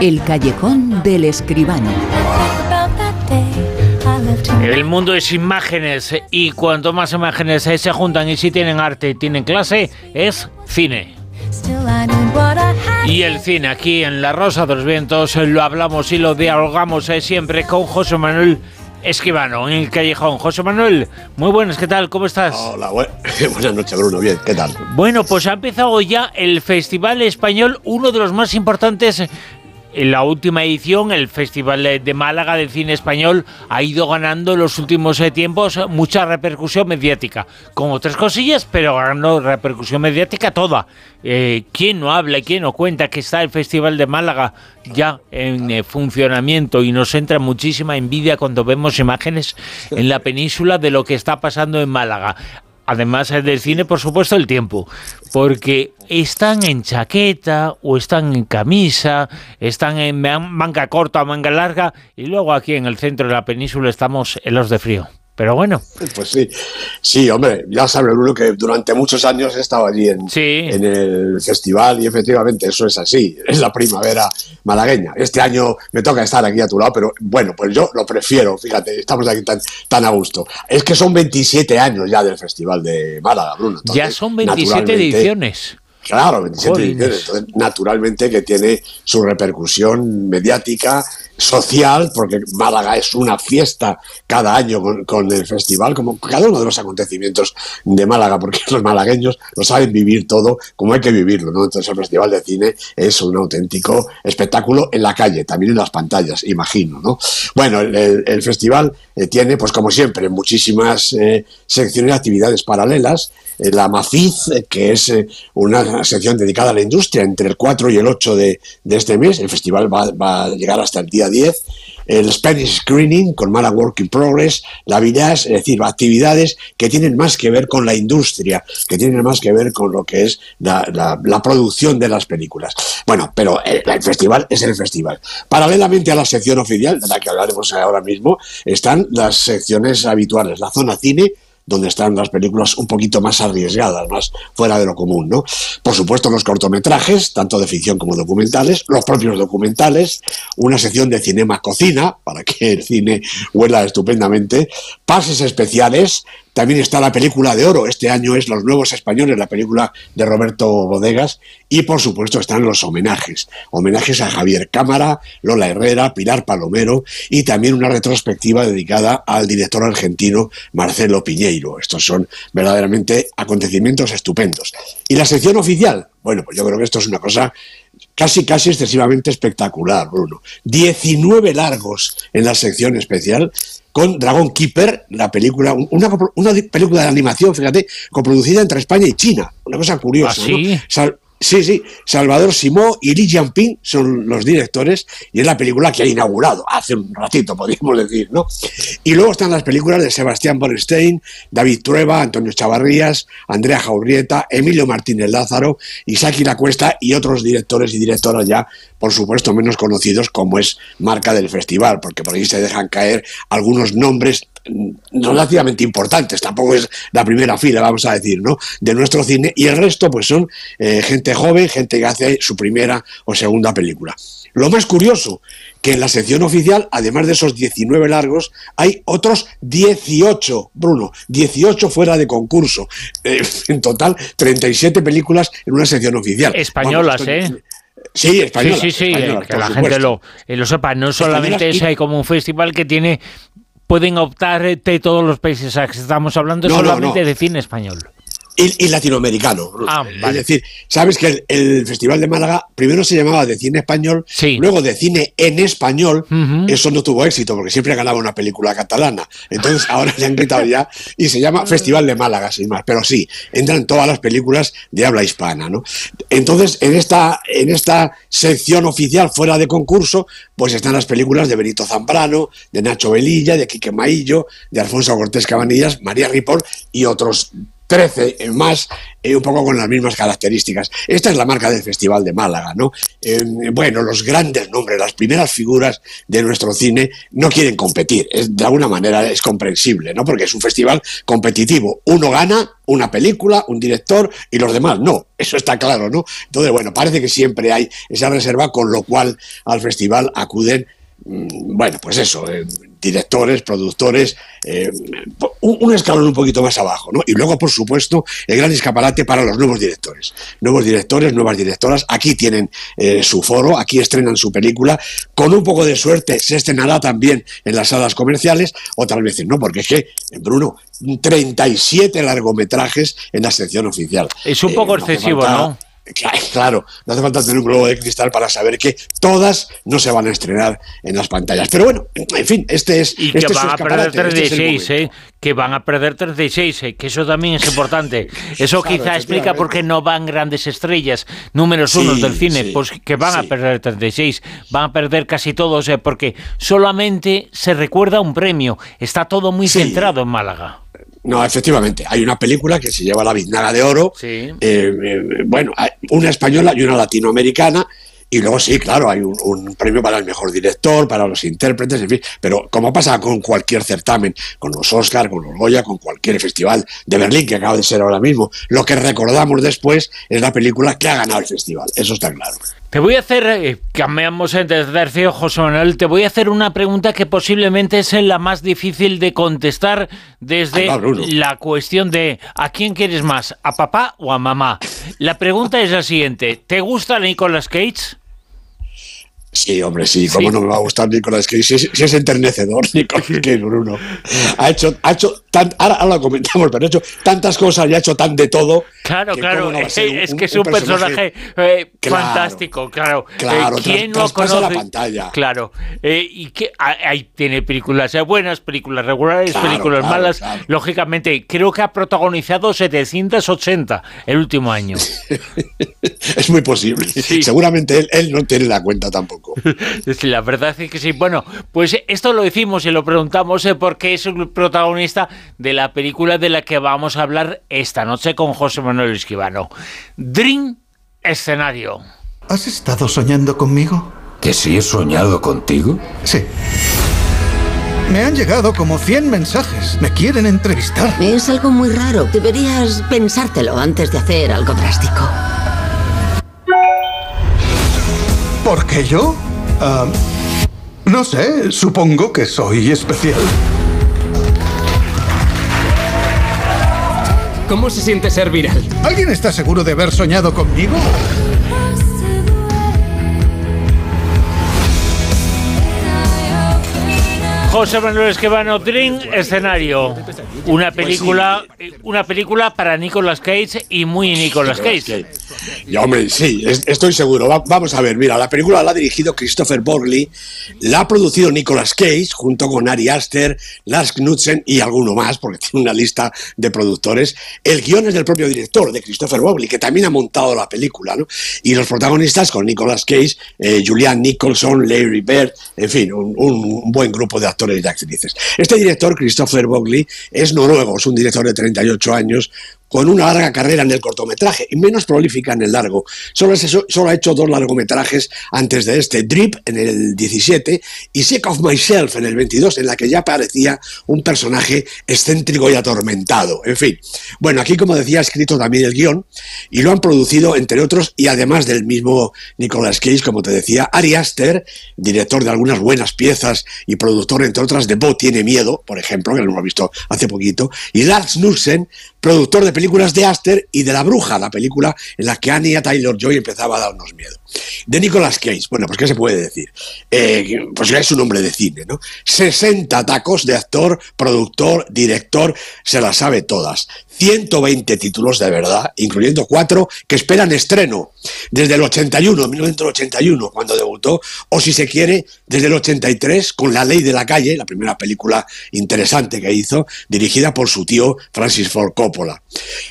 El callejón del escribano. El mundo es imágenes y cuanto más imágenes se juntan y si tienen arte y tienen clase, es cine. Y el cine aquí en La Rosa de los Vientos lo hablamos y lo dialogamos eh, siempre con José Manuel Esquivano en el callejón. José Manuel, muy buenas, ¿qué tal? ¿Cómo estás? Hola, buenas noches, Bruno. Bien, ¿qué tal? Bueno, pues ha empezado ya el Festival Español, uno de los más importantes en la última edición, el Festival de Málaga de Cine Español ha ido ganando en los últimos eh, tiempos mucha repercusión mediática. Como tres cosillas, pero ganando repercusión mediática toda. Eh, ¿Quién no habla y quién no cuenta que está el Festival de Málaga ya en eh, funcionamiento y nos entra muchísima envidia cuando vemos imágenes en la península de lo que está pasando en Málaga? Además del cine, por supuesto, el tiempo, porque están en chaqueta o están en camisa, están en manga corta o manga larga, y luego aquí en el centro de la península estamos en los de frío. Pero bueno. Pues sí, sí, hombre, ya sabe uno que durante muchos años he estado allí en, en el festival y efectivamente eso es así, es la primavera malagueña. Este año me toca estar aquí a tu lado, pero bueno, pues yo lo prefiero, fíjate, estamos aquí tan, tan a gusto. Es que son 27 años ya del Festival de Málaga, Bruno. ya son 27 ediciones. Claro, 27 ediciones. Entonces, naturalmente que tiene su repercusión mediática social, porque Málaga es una fiesta cada año con, el festival, como cada uno de los acontecimientos de Málaga, porque los malagueños lo saben vivir todo como hay que vivirlo, ¿no? Entonces el Festival de Cine es un auténtico espectáculo en la calle, también en las pantallas, imagino, ¿no? Bueno, el, festival eh, tiene, pues como siempre, muchísimas eh, secciones de actividades paralelas, la Mafiz, que es una sección dedicada a la industria, entre el 4 y el 8 de, este mes, el festival va, va a llegar hasta el día 10, el Spanish Screening con Mala Work in Progress, la Village, es decir, actividades que tienen más que ver con la industria, que tienen más que ver con lo que es la, producción de las películas. Bueno, pero el, festival es el festival. Paralelamente a la sección oficial, de la que hablaremos ahora mismo, están las secciones habituales, la zona cine, donde están las películas un poquito más arriesgadas, más fuera de lo común, ¿no? Por supuesto, los cortometrajes, tanto de ficción como documentales, los propios documentales, una sección de cinema cocina, para que el cine huela estupendamente, pases especiales, también está la película de oro. Este año es Los Nuevos Españoles, la película de Roberto Bodegas. Y por supuesto están los homenajes. Homenajes a Javier Cámara, Lola Herrera, Pilar Palomero y también una retrospectiva dedicada al director argentino Marcelo Piñeiro. Estos son verdaderamente acontecimientos estupendos. Y la sección oficial, bueno, pues yo creo que esto es una cosa casi, casi excesivamente espectacular, Bruno. 19 largos en la sección especial con Dragon Keeper, la película, una, una película de animación, fíjate, coproducida entre España y China. Una cosa curiosa. ¿Ah, Sí, sí, Salvador Simó y Li Jianping son los directores y es la película que ha inaugurado hace un ratito, podríamos decir, ¿no? Y luego están las películas de Sebastián Borstein, David Trueba, Antonio Chavarrías, Andrea Jaurrieta, Emilio Martínez Lázaro, Isaki La Cuesta y otros directores y directoras ya, por supuesto, menos conocidos como es marca del festival, porque por ahí se dejan caer algunos nombres relativamente importantes, tampoco es la primera fila, vamos a decir, ¿no? De nuestro cine, y el resto, pues son eh, gente joven, gente que hace su primera o segunda película. Lo más curioso, que en la sección oficial, además de esos 19 largos, hay otros 18, Bruno, 18 fuera de concurso. Eh, en total, 37 películas en una sección oficial. Españolas, ¿eh? Sí, españolas. Sí, sí, sí, que la gente lo, lo, sepa. No solamente es hay como un festival que tiene pueden optar de todos los países. estamos hablando solamente de cine español y, latinoamericano. Ah, es decir, sabes que el, Festival de Málaga primero se llamaba de cine español, luego de cine en español. Eso no tuvo éxito porque siempre ganaba una película catalana. Entonces ahora le han gritado ya y se llama Festival de Málaga, sin más. Pero sí, entran todas las películas de habla hispana. ¿no? Entonces, en esta, en esta sección oficial fuera de concurso, pues están las películas de Benito Zambrano, de Nacho Velilla, de Quique Maillo, de Alfonso Cortés Cabanillas, María Ripoll y otros 13 más, eh, un poco con las mismas características. Esta es la marca del Festival de Málaga, ¿no? Eh, bueno, los grandes nombres, las primeras figuras de nuestro cine no quieren competir. de alguna manera es comprensible, ¿no? Porque es un festival competitivo. Uno gana una película, un director y los demás no. Eso está claro, ¿no? Entonces, bueno, parece que siempre hay esa reserva, con lo cual al festival acuden mm, bueno, pues eso, eh, directores, productores, eh, un, escalón un poquito más abajo, ¿no? Y luego, por supuesto, el gran escaparate para los nuevos directores. Nuevos directores, nuevas directoras, aquí tienen eh, su foro, aquí estrenan su película, con un poco de suerte se estrenará también en las salas comerciales, otras veces no, porque es que, Bruno, 37 largometrajes en la sección oficial. Es un poco excesivo, ¿no? Claro, no hace falta tener un globo de cristal para saber que todas no se van a estrenar en las pantallas. Pero bueno, en fin, este es. Y que este van a perder 36, este ¿eh? Que van a perder 36, ¿eh? Que eso también es importante. Eso quizá explica por qué no van grandes estrellas, números unos del cine, pues que van a perder 36. Van a perder casi todos, ¿eh? Porque solamente se recuerda un premio. Está todo muy centrado en Málaga. No, efectivamente, hay una película que se lleva la biznaga de oro, eh, eh, bueno, una española y una latinoamericana, y luego sí, claro, hay un, premio para el mejor director, para los intérpretes, en fin. Pero como pasa con cualquier certamen, con los Oscar, con los Goya, con cualquier festival de Berlín que acaba de ser ahora mismo, lo que recordamos después es la película que ha ganado el festival. Eso está claro. Te voy a hacer, eh, cambiamos de tercio, José Manuel, te voy a hacer una pregunta que posiblemente es la más difícil de contestar desde la cuestión de ¿a quién quieres más? ¿A papá o a mamá? La pregunta es la siguiente, ¿te gusta Nicolas Cage? Sí, hombre, sí. ¿Cómo no me va a gustar Nicolas Cage? Si es, si es enternecedor, Nicolas Cage, Bruno. Ha hecho, ha hecho ahora, lo comentamos, pero ha hecho tantas cosas y ha hecho tan de todo. Claro, claro. es, que es un personaje, eh, fantástico, claro. Claro, eh, ¿Quién no conoce? la pantalla. Claro. Eh, y que ahí tiene películas buenas, películas regulares, películas malas. Lógicamente, creo que ha protagonizado 780 el último año. es muy posible. Seguramente él, él no tiene la cuenta tampoco. la verdad es que sí. Bueno, pues esto lo decimos y lo preguntamos eh, porque es el protagonista de la película de la que vamos a hablar esta noche con José Manuel Esquivano. Dream Escenario. ¿Has estado soñando conmigo? ¿Que sí he soñado contigo? Sí. Me han llegado como 100 mensajes. Me quieren entrevistar. Es algo muy raro. Deberías pensártelo antes de hacer algo drástico. ¿Por qué yo? Ah, no sé, supongo que soy especial. ¿Cómo se siente ser viral? ¿Alguien está seguro de haber soñado conmigo? José Manuel Esquivano, Dream Escenario. Una película, una película para Nicolas Cage y muy Nicolas Cage. Ya, hombre, sí, estoy seguro. vamos a ver, mira, la película la ha dirigido Christopher Borley, la ha producido Nicolas Cage junto con Ari Aster, Lars Knudsen y alguno más, porque tiene una lista de productores. El guion es del propio director, de Christopher Borley, que también ha montado la película, ¿no? Y los protagonistas con Nicolas Cage, eh, Julian Nicholson, Larry Bird, en fin, un, buen grupo de actores y actrices. Este director, Christopher Borley, es noruego, es un director de 38 años, con una larga carrera en el cortometraje y menos prolífica en el largo. Solo, solo ha hecho dos largometrajes antes de este, Drip en el 17 y Sick of Myself en el 22, en la que ya parecía un personaje excéntrico y atormentado. En fin, bueno, aquí como decía, ha escrito también el guion y lo han producido, entre otros, y además del mismo Nicolas Cage, como te decía, Ari Aster, director de algunas buenas piezas y productor, entre otras, de Bo tiene miedo, por ejemplo, que lo hemos visto hace poquito, y Lars Nussen, productor de películas de Aster y de La Bruja, la película en la que Anya Taylor-Joy empezaba a darnos miedo. De Nicolas Cage, bueno, pues ¿qué se puede decir? Eh, pues ya es un hombre de cine, ¿no? 60 tacos de actor, productor, director, se las sabe todas. 120 títulos de verdad, incluyendo cuatro que esperan estreno desde el 81, 1981, cuando debutó, o si se quiere, desde el 83, con La Ley de la Calle, la primera película interesante que hizo, dirigida por su tío Francis Ford Coppola.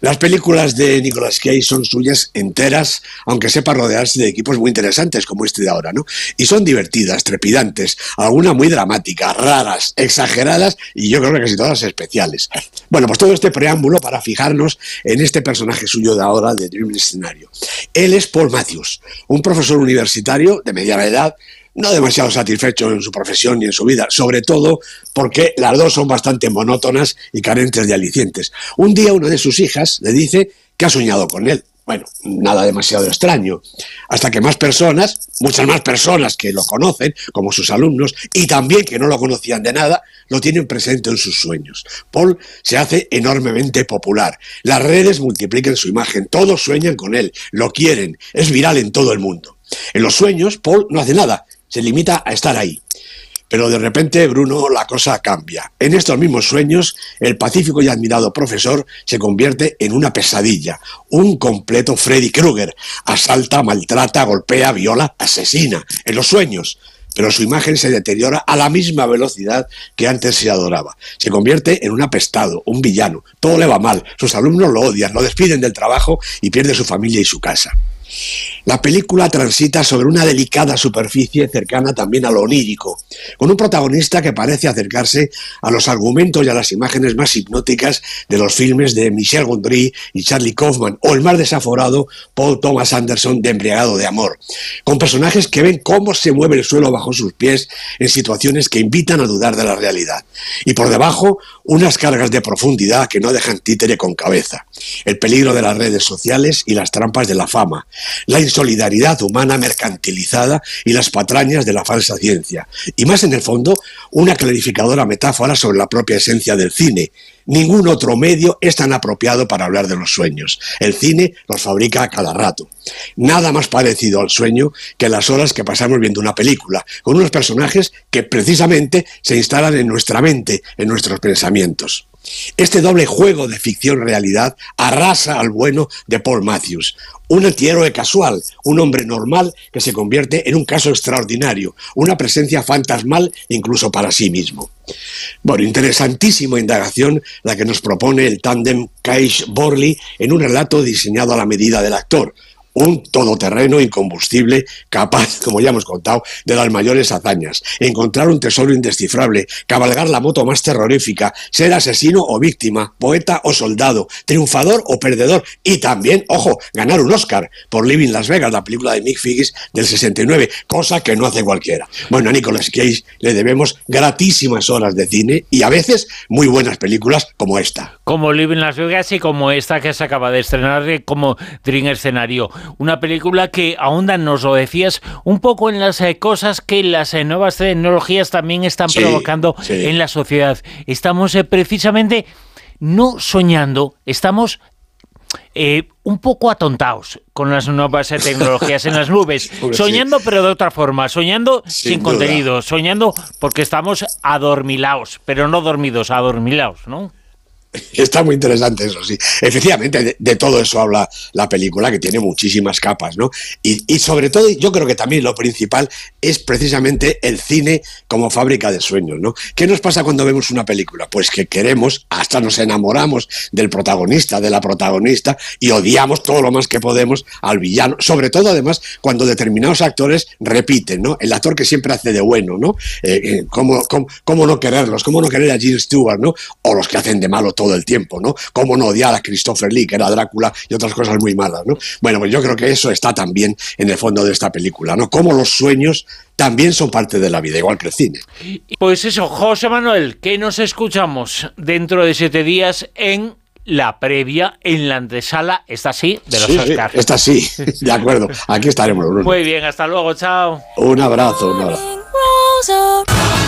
Las películas de Nicolas Cage son suyas enteras, aunque sepa rodearse de equipos muy interesantes como este de ahora, ¿no? Y son divertidas, trepidantes, algunas muy dramáticas, raras, exageradas y yo creo que casi todas especiales. Bueno, pues todo este preámbulo para fijarnos en este personaje suyo de ahora de Dream Escenario. Él es Paul Matthews, un profesor universitario de mediana edad no demasiado satisfecho en su profesión ni en su vida, sobre todo porque las dos son bastante monótonas y carentes de alicientes. Un día una de sus hijas le dice que ha soñado con él. Bueno, nada demasiado extraño. Hasta que más personas, muchas más personas que lo conocen, como sus alumnos, y también que no lo conocían de nada, lo tienen presente en sus sueños. Paul se hace enormemente popular. Las redes multiplican su imagen, todos sueñan con él, lo quieren, es viral en todo el mundo. En los sueños, Paul no hace nada, se limita a estar ahí. Pero de repente, Bruno, la cosa cambia. En estos mismos sueños, el pacífico y admirado profesor se convierte en una pesadilla, un completo Freddy Krueger. Asalta, maltrata, golpea, viola, asesina. En los sueños, pero su imagen se deteriora a la misma velocidad que antes se adoraba. Se convierte en un apestado, un villano. Todo le va mal, sus alumnos lo odian, lo despiden del trabajo y pierde su familia y su casa. La película transita sobre una delicada superficie cercana también a lo onírico, con un protagonista que parece acercarse a los argumentos y a las imágenes más hipnóticas de los filmes de Michel Gondry y Charlie Kaufman, o el más desaforado Paul Thomas Anderson de Embriagado de Amor, con personajes que ven cómo se mueve el suelo bajo sus pies en situaciones que invitan a dudar de la realidad. Y por debajo, unas cargas de profundidad que no dejan títere con cabeza. El peligro de las redes sociales y las trampas de la fama, la insolidaridad humana mercantilizada y las patrañas de la falsa ciencia. Y más en el fondo, una clarificadora metáfora sobre la propia esencia del cine. Ningún otro medio es tan apropiado para hablar de los sueños. El cine los fabrica a cada rato. Nada más parecido al sueño que las horas que pasamos viendo una película, con unos personajes que precisamente se instalan en nuestra mente, en nuestros pensamientos. Este doble juego de ficción-realidad arrasa al bueno de Paul Matthews, un antihéroe casual, un hombre normal que se convierte en un caso extraordinario, una presencia fantasmal incluso para sí mismo. Bueno, interesantísima indagación la que nos propone el tándem Cage-Borley en un relato diseñado a la medida del actor, un todoterreno incombustible capaz, como ya hemos contado, de las mayores hazañas, encontrar un tesoro indescifrable, cabalgar la moto más terrorífica, ser asesino o víctima, poeta o soldado, triunfador o perdedor y también, ojo, ganar un Oscar por Living Las Vegas, la película de Mick Figgis del 69, cosa que no hace cualquiera. Bueno, a Nicolas Cage le debemos gratísimas horas de cine y a veces muy buenas películas como esta. Como Living Las Vegas y como esta que se acaba de estrenar como Dream Escenario una película que ahonda, nos lo decías, un poco en las eh, cosas que las eh, nuevas tecnologías también están provocando en la sociedad. Estamos eh, precisamente no soñando, estamos un poco atontados con las nuevas tecnologías en las nubes, soñando pero de otra forma, soñando sin, contenido, soñando porque estamos adormilados, pero no dormidos, adormilados, ¿no? Está muy interesante eso, sí. Efectivamente, de, todo eso habla la película, que tiene muchísimas capas, ¿no? Y, y, sobre todo, yo creo que también lo principal es precisamente el cine como fábrica de sueños, ¿no? ¿Qué nos pasa cuando vemos una película? Pues que queremos, hasta nos enamoramos del protagonista, de la protagonista, y odiamos todo lo más que podemos al villano. Sobre todo, además, cuando determinados actores repiten, ¿no? El actor que siempre hace de bueno, ¿no? Eh, eh, ¿cómo, cómo, cómo, no quererlos? ¿Cómo no querer a Jim Stewart, ¿no? O los que hacen de malo todo el tiempo, ¿no? Cómo no odiar a Christopher Lee, que era Drácula y otras cosas muy malas, ¿no? Bueno, pues yo creo que eso está también en el fondo de esta película, ¿no? Cómo los sueños también son parte de la vida, igual que el cine. Pues eso, José Manuel, que nos escuchamos dentro de siete días en la previa en la antesala, está así, de los Oscars. Está así, de acuerdo. Aquí estaremos. Muy bien, hasta luego, chao. Un abrazo, un abrazo.